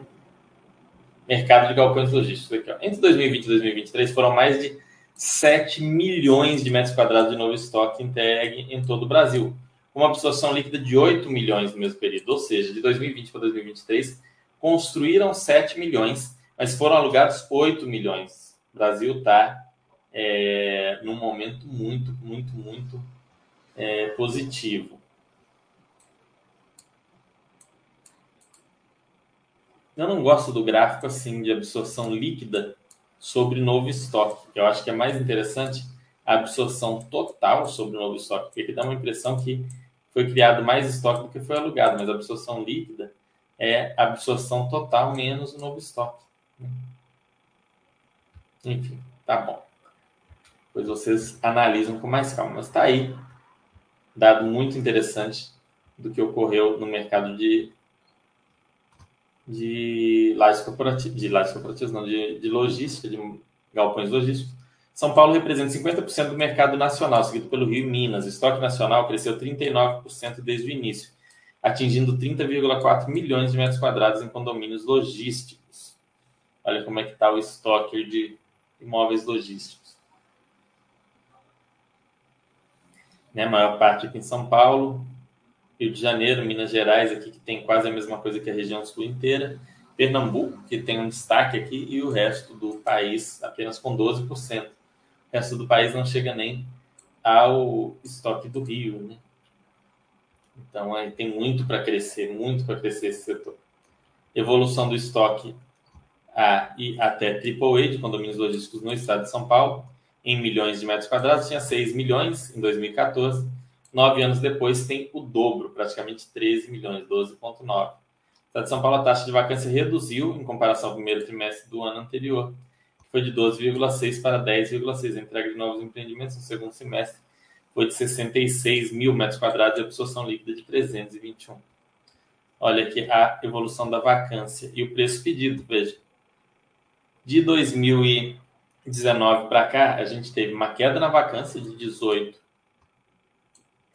Mercado de galpões logísticos. Aqui, ó. Entre 2020 e 2023 foram mais de 7 milhões de metros quadrados de novo estoque entregue em todo o Brasil, uma absorção líquida de 8 milhões no mesmo período. Ou seja, de 2020 para 2023, construíram 7 milhões, mas foram alugados 8 milhões. O Brasil está é, num momento muito, muito, muito é, positivo. Eu não gosto do gráfico assim de absorção líquida sobre novo estoque. Eu acho que é mais interessante a absorção total sobre novo estoque, porque dá uma impressão que foi criado mais estoque do que foi alugado, mas a absorção líquida é a absorção total menos o novo estoque. Enfim, tá bom. Depois vocês analisam com mais calma. Mas está aí, dado muito interessante do que ocorreu no mercado de de lajes corporativas, de lajes corporativas, não, de, de logística, de galpões logísticos. São Paulo representa 50% do mercado nacional, seguido pelo Rio e Minas. O estoque nacional cresceu 39% desde o início, atingindo 30,4 milhões de metros quadrados em condomínios logísticos. Olha como é que está o estoque de imóveis logísticos. Né, a maior parte aqui em São Paulo, Rio de Janeiro, Minas Gerais, aqui que tem quase a mesma coisa que a região sul inteira, Pernambuco, que tem um destaque aqui, e o resto do país apenas com 12%. O resto do país não chega nem ao estoque do Rio, né? Então, aí tem muito para crescer, muito para crescer esse setor. Evolução do estoque A e até AAA de condomínios logísticos no estado de São Paulo, em milhões de metros quadrados, tinha 6 milhões em 2014, Nove anos depois tem o dobro, praticamente 13 milhões, 12,9. No estado de São Paulo, a taxa de vacância reduziu em comparação ao primeiro trimestre do ano anterior, que foi de 12,6 para 10,6. A entrega de novos empreendimentos no segundo semestre foi de 66 mil metros quadrados e absorção líquida de 321. Olha aqui a evolução da vacância e o preço pedido, veja. De 2019 para cá, a gente teve uma queda na vacância de 18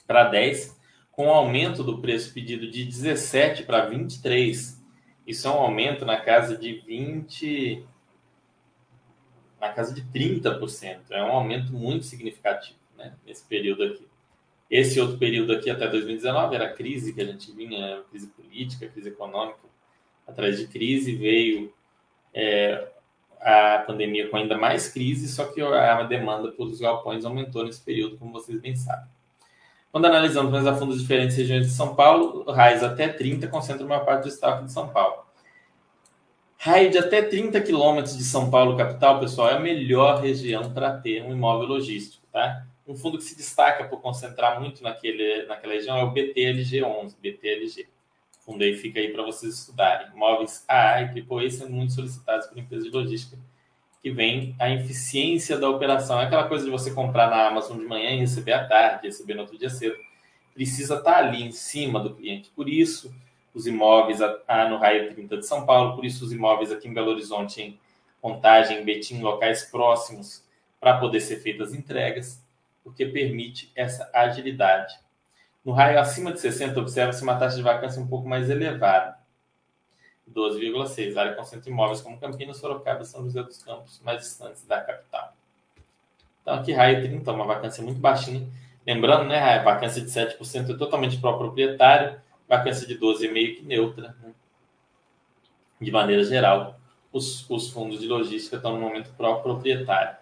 para 10, com um aumento do preço pedido de 17 para 23. Isso é um aumento na casa de 20, na casa de 30%. É um aumento muito significativo né, nesse período aqui. Esse outro período aqui, até 2019, era crise que a gente vinha, crise política, crise econômica. Atrás de crise veio é, a pandemia com ainda mais crise, só que a demanda pelos galpões aumentou nesse período, como vocês bem sabem. Quando analisamos mais a fundo as diferentes regiões de São Paulo, raios até 30 concentram uma parte do estado de São Paulo. Raio de até 30 quilômetros de São Paulo, capital, pessoal, é a melhor região para ter um imóvel logístico, tá? Um fundo que se destaca por concentrar muito naquele, naquela região é o BTLG11, BTLG. Fundo aí fica aí para vocês estudarem. Imóveis AA e AAA sendo muito solicitados por empresas de logística que vem a eficiência da operação. É aquela coisa de você comprar na Amazon de manhã e receber à tarde, receber no outro dia cedo. Precisa estar ali em cima do cliente. Por isso, os imóveis no Raio 30 de São Paulo, por isso os imóveis aqui em Belo Horizonte, em Contagem, em Betim, locais próximos para poder ser feitas entregas, porque permite essa agilidade. No raio acima de 60, observa-se uma taxa de vacância um pouco mais elevada. 12,6. área concentra imóveis como Campinas, Sorocaba São José dos Campos, mais distantes da capital. Então, aqui, raio 30, uma vacância muito baixinha. Lembrando, né, a vacância de 7% é totalmente pró-proprietário, vacância de 12,5% que neutra. Né? De maneira geral, os, os fundos de logística estão no momento pró-proprietário.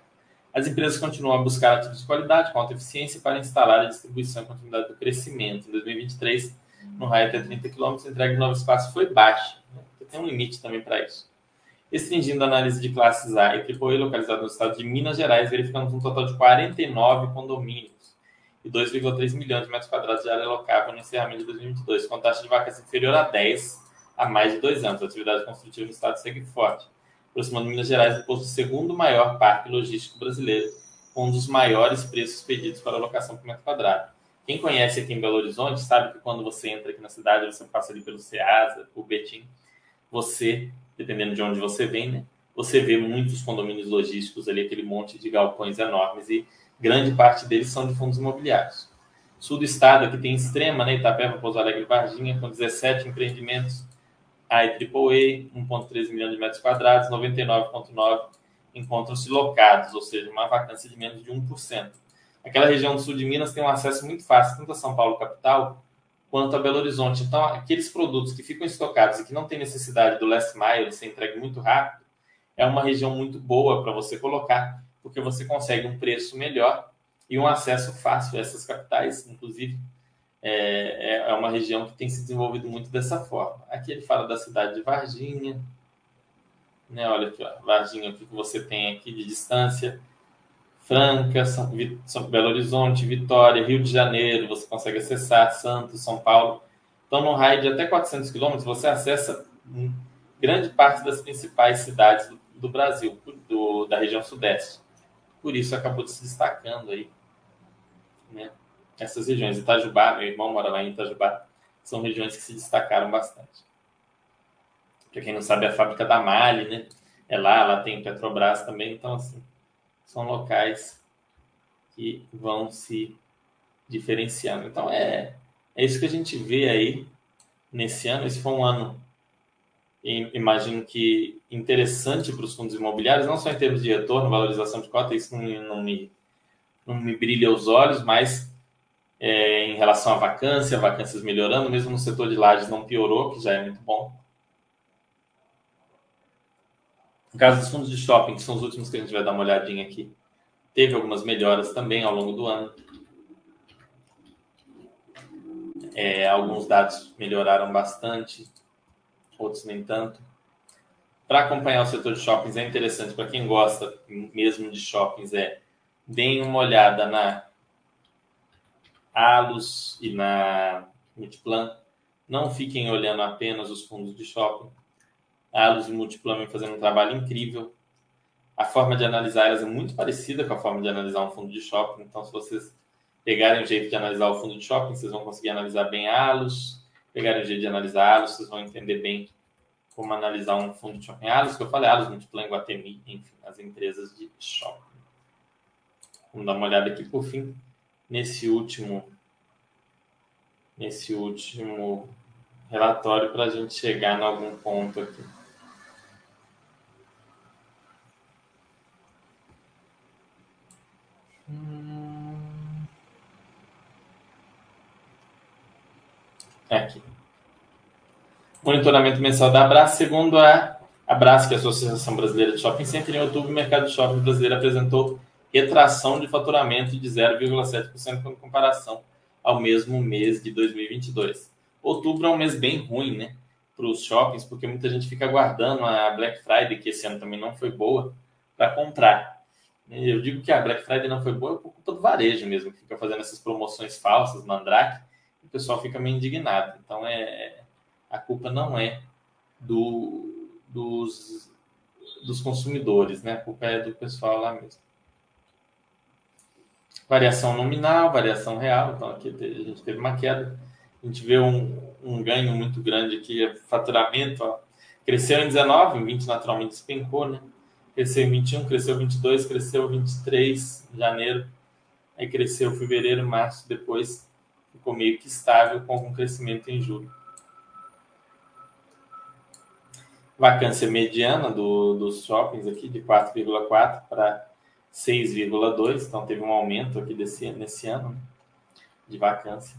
As empresas continuam a buscar ativos de qualidade, com alta eficiência, para instalar a distribuição e continuidade do crescimento. Em 2023, no raio até 30 km, a entrega de novo espaço foi baixa tem um limite também para isso. Restringindo a análise de classes A e AAA localizado no estado de Minas Gerais, verificamos um total de 49 condomínios e 2,3 milhões de metros quadrados de área locável no encerramento de 2022, com taxa de vacância inferior a 10 há mais de dois anos. A atividade construtiva no estado segue forte, aproximando Minas Gerais do posto segundo maior parque logístico brasileiro, com um dos maiores preços pedidos para locação por metro quadrado. Quem conhece aqui em Belo Horizonte sabe que quando você entra aqui na cidade, você passa ali pelo Ceasa, o Betim, você, dependendo de onde você vem, né, você vê muitos condomínios logísticos ali, aquele monte de galpões enormes, e grande parte deles são de fundos imobiliários. Sul do estado, aqui tem Extrema, né, Itapeva, Pouso Alegre Varginha, com 17 empreendimentos, a AAA, 1,3 milhão de metros quadrados, 99,9 encontram-se locados, ou seja, uma vacância de menos de 1%. Aquela região do sul de Minas tem um acesso muito fácil, tanto a São Paulo capital, quanto a Belo Horizonte. Então, aqueles produtos que ficam estocados e que não tem necessidade do last mile ser entregue muito rápido, é uma região muito boa para você colocar, porque você consegue um preço melhor e um acesso fácil a essas capitais, inclusive é, é, é uma região que tem se desenvolvido muito dessa forma. Aqui ele fala da cidade de Varginha, né? Olha aqui, ó, Varginha, o que você tem aqui de distância? Franca, São, São Belo Horizonte, Vitória, Rio de Janeiro, você consegue acessar Santos, São Paulo. Então, no raio de até 400 quilômetros, você acessa grande parte das principais cidades do, do Brasil, do, da região sudeste. Por isso, acabou se destacando aí, né? Essas regiões. Itajubá, meu irmão mora lá em Itajubá, são regiões que se destacaram bastante. Para quem não sabe, a fábrica da Mali, né? É lá, lá tem Petrobras também, então, assim, são locais que vão se diferenciando. Então, é, é isso que a gente vê aí nesse ano. Esse foi um ano, imagino que interessante para os fundos imobiliários, não só em termos de retorno, valorização de cota, isso não, não, me, não me brilha os olhos, mas é, em relação à vacância, vacâncias melhorando, mesmo no setor de lajes não piorou, que já é muito bom. No caso dos fundos de shopping, que são os últimos que a gente vai dar uma olhadinha aqui, teve algumas melhoras também ao longo do ano. É, alguns dados melhoraram bastante, outros nem tanto. Para acompanhar o setor de shoppings é interessante, para quem gosta mesmo de shoppings, é deem uma olhada na Alus e na Multiplan. Não fiquem olhando apenas os fundos de shopping a Alus e Multiplan vem fazendo um trabalho incrível. A forma de analisar elas é muito parecida com a forma de analisar um fundo de shopping. Então, se vocês pegarem o jeito de analisar o fundo de shopping, vocês vão conseguir analisar bem a Alus. Pegarem o jeito de analisar a Alus, vocês vão entender bem como analisar um fundo de shopping. Alus, que eu falei, Alus, Multiplan, Guatemi, enfim, as empresas de shopping. Vamos dar uma olhada aqui por fim nesse último nesse último relatório para a gente chegar em algum ponto aqui. É aqui. Monitoramento mensal da Abras, segundo a Abras, que é a Associação Brasileira de Shopping Center, em outubro o mercado de shopping brasileiro apresentou retração de faturamento de 0,7% em comparação ao mesmo mês de 2022. Outubro é um mês bem ruim, né, para os shoppings, porque muita gente fica aguardando a Black Friday, que esse ano também não foi boa, para comprar. Eu digo que a Black Friday não foi boa por culpa do varejo mesmo, que fica fazendo essas promoções falsas, mandrake, o pessoal fica meio indignado. Então, é, a culpa não é do, dos, dos consumidores, né? A culpa é do pessoal lá mesmo. Variação nominal, variação real. Então, aqui a gente teve uma queda. A gente vê um, um ganho muito grande aqui, é faturamento. Ó. Cresceu em 19, em 20 naturalmente despencou, né? Cresceu em 21, cresceu em 22, cresceu em 23 em janeiro. Aí cresceu fevereiro, março, depois ficou meio que estável com um crescimento em julho. Vacância mediana do, dos shoppings aqui de 4,4 para 6,2, então teve um aumento aqui desse, nesse ano né, de vacância.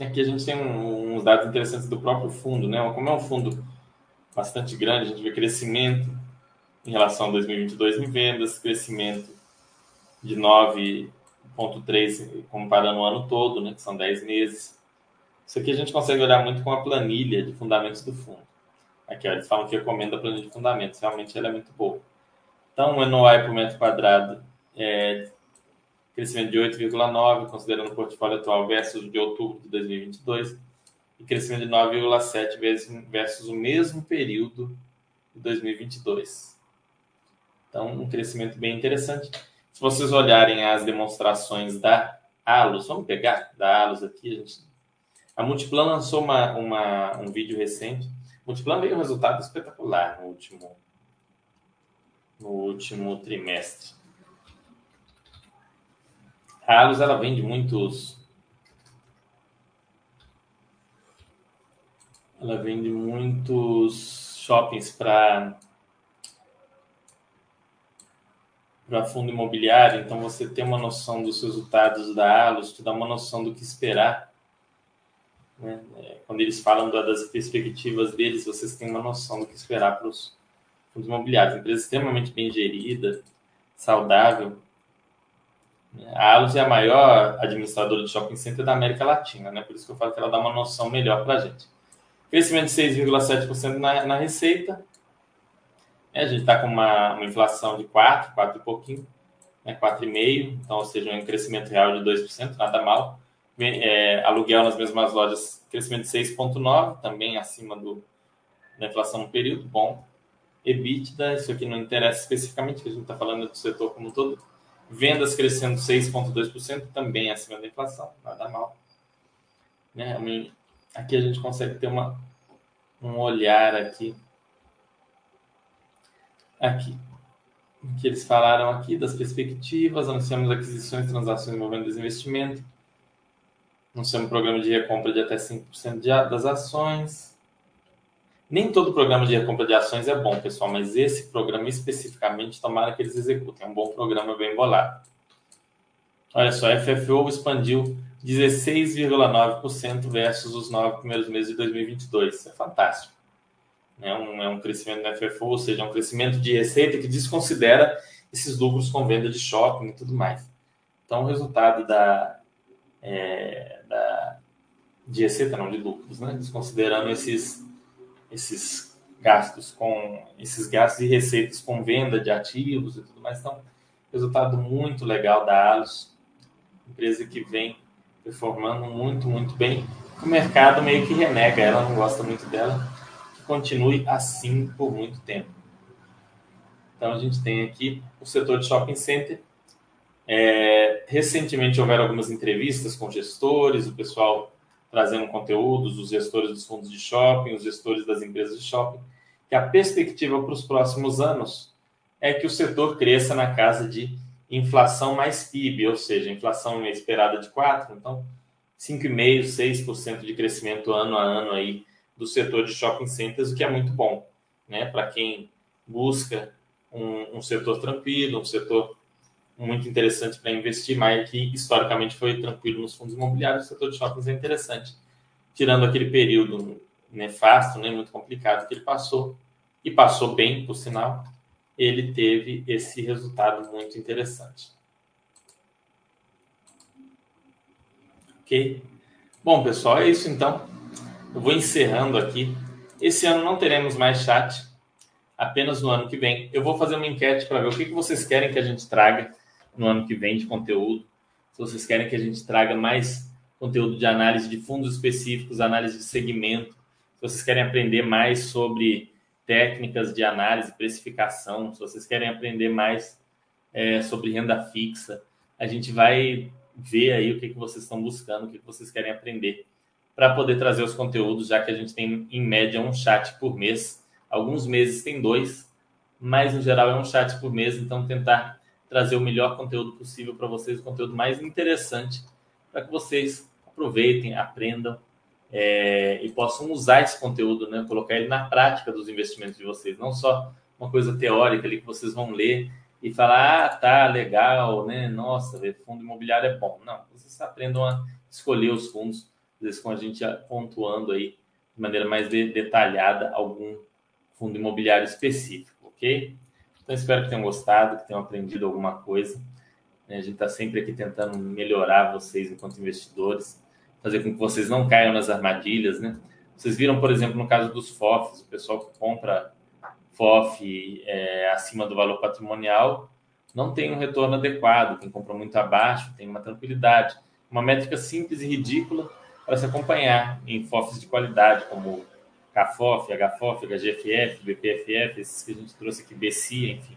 Aqui a gente tem um, uns dados interessantes do próprio fundo, né? Como é um fundo bastante grande, a gente vê crescimento em relação a 2022 em vendas, crescimento de 9,3 comparando o ano todo, né, que são 10 meses. Isso aqui a gente consegue olhar muito com a planilha de fundamentos do fundo. Aqui, ó, eles falam que recomenda a planilha de fundamentos, realmente ela é muito boa. Então, o NOI por metro quadrado é crescimento de 8,9, considerando o portfólio atual versus de outubro de 2022, e crescimento de 9,7 versus, versus o mesmo período de 2022. Então, um crescimento bem interessante. Se vocês olharem as demonstrações da Alus, vamos pegar da Alus aqui, a, gente... a Multiplan lançou uma, uma, um vídeo recente. Multiplan veio um resultado espetacular no último, no último trimestre. Alus ela vende muitos ela vende muitos shoppings para para fundo imobiliário, então você tem uma noção dos resultados da Alus, te dá uma noção do que esperar. Né? É, quando eles falam das perspectivas deles, vocês têm uma noção do que esperar para os fundos imobiliários. Empresa extremamente bem gerida, saudável. A Alus é a maior administradora de shopping center da América Latina, né? Por isso que eu falo que ela dá uma noção melhor para a gente. Crescimento de 6,7% na, na receita. É, a gente está com uma, uma, inflação de 4, 4 e pouquinho, né? 4,5%, então, ou seja, um crescimento real de 2%, nada mal. É, aluguel nas mesmas lojas, crescimento de 6,9%, também acima do, da inflação no período, bom. EBITDA, isso aqui não interessa especificamente, que a gente está falando do setor como um todo. Vendas crescendo 6,2%, também acima da inflação, nada mal. Né? Aqui a gente consegue ter uma, um olhar aqui. Aqui. O que eles falaram aqui das perspectivas, anunciamos aquisições, transações envolvendo desinvestimento, anunciamos um programa de recompra de até 5% de, das ações, nem todo programa de recompra de ações é bom, pessoal, mas esse programa especificamente, tomara que eles executem. É um bom programa bem bolado. Olha só, a FFO expandiu 16,9% versus os nove primeiros meses de 2022. Isso é fantástico. É um, é um crescimento da FFO, ou seja, é um crescimento de receita que desconsidera esses lucros com venda de shopping e tudo mais. Então, o resultado da, é, de receita, não de lucros, né? desconsiderando esses esses gastos com esses gastos e receitas com venda de ativos e tudo mais. Então, resultado muito legal da Alus, empresa que vem performando muito, muito bem. O mercado meio que renega, ela não gosta muito dela, que continue assim por muito tempo. Então, a gente tem aqui o setor de shopping center. É, recentemente houveram algumas entrevistas com gestores, o pessoal trazendo conteúdos, os gestores dos fundos de shopping, os gestores das empresas de shopping, que a perspectiva para os próximos anos é que o setor cresça na casa de inflação mais PIB, ou seja, inflação esperada de 4, então 5,5%, 6% de crescimento ano a ano aí do setor de shopping centers, o que é muito bom, né? Para quem busca um, um setor tranquilo, um setor muito interessante para investir, mas que historicamente foi tranquilo nos fundos imobiliários, o setor de shoppings é interessante, tirando aquele período nefasto, né, muito complicado que ele passou, e passou bem, por sinal, ele teve esse resultado muito interessante. Ok? Bom, pessoal, é isso então. Eu vou encerrando aqui. Esse ano não teremos mais chat, apenas no ano que vem. Eu vou fazer uma enquete para ver o que, que vocês querem que a gente traga no ano que vem de conteúdo. Se vocês querem que a gente traga mais conteúdo de análise de fundos específicos, análise de segmento, se vocês querem aprender mais sobre técnicas de análise, precificação, se vocês querem aprender mais é, sobre renda fixa, a gente vai ver aí o que, que vocês estão buscando, o que, que vocês querem aprender, para poder trazer os conteúdos, já que a gente tem em média um chat por mês. Alguns meses tem dois, mas no geral é um chat por mês, então tentar trazer o melhor conteúdo possível para vocês, o conteúdo mais interessante, para que vocês aproveitem, aprendam é, e possam usar esse conteúdo, né? colocar ele na prática dos investimentos de vocês, não só uma coisa teórica ali que vocês vão ler e falar, ah, tá, legal, né? Nossa, fundo imobiliário é bom. Não, vocês aprendam a escolher os fundos, às vezes com a gente pontuando aí de maneira mais de, detalhada algum fundo imobiliário específico, ok? Então, espero que tenham gostado, que tenham aprendido alguma coisa. A gente está sempre aqui tentando melhorar vocês enquanto investidores, fazer com que vocês não caiam nas armadilhas, né? Vocês viram, por exemplo, no caso dos FOFs, o pessoal que compra FOF é, acima do valor patrimonial não tem um retorno adequado. Quem compra muito abaixo tem uma tranquilidade. Uma métrica simples e ridícula para se acompanhar em FOFs de qualidade, como CAFOF, HFOF, HGFF, BPFF, esses que a gente trouxe aqui, BCIA, enfim.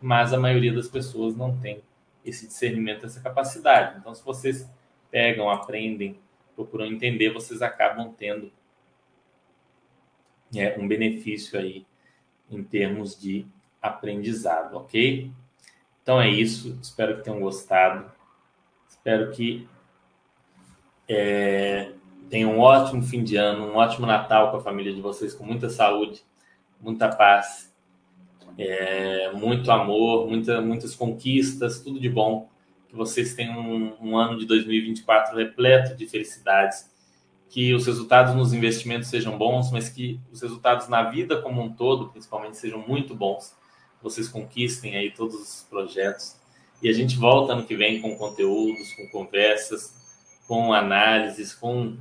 Mas a maioria das pessoas não tem esse discernimento, essa capacidade. Então, se vocês pegam, aprendem, procuram entender, vocês acabam tendo é, um benefício aí em termos de aprendizado, ok? Então é isso. Espero que tenham gostado. Espero que é, Tenham um ótimo fim de ano, um ótimo Natal com a família de vocês, com muita saúde, muita paz, é, muito amor, muita, muitas conquistas, tudo de bom. Que vocês tenham um, um ano de 2024 repleto de felicidades, que os resultados nos investimentos sejam bons, mas que os resultados na vida como um todo, principalmente, sejam muito bons. Vocês conquistem aí todos os projetos E a gente volta ano que vem com conteúdos, com conversas, com análises, com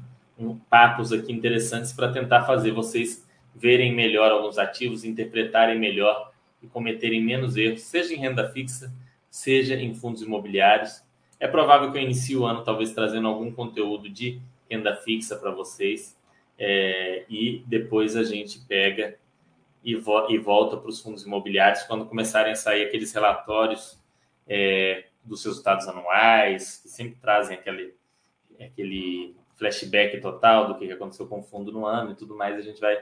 papos aqui interessantes para tentar fazer vocês verem melhor alguns ativos, interpretarem melhor e cometerem menos erros, seja em renda fixa, seja em fundos imobiliários. É provável que eu inicie o ano talvez trazendo algum conteúdo de renda fixa para vocês é, e depois a gente pega e, vo e volta para os fundos imobiliários quando começarem a sair aqueles relatórios é, dos resultados anuais, que sempre trazem aquele, aquele flashback total do que aconteceu com o fundo no ano e tudo mais, a gente vai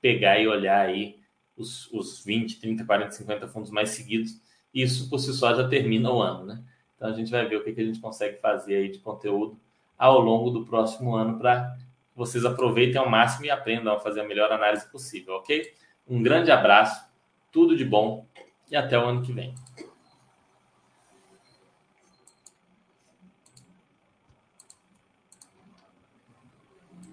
pegar e olhar aí os, os 20, 30, 40, 50 fundos mais seguidos. Isso por si só já termina o ano, né? Então a gente vai ver o que, que a gente consegue fazer aí de conteúdo ao longo do próximo ano para vocês aproveitem ao máximo e aprendam a fazer a melhor análise possível, ok? Um grande abraço, tudo de bom e até o ano que vem.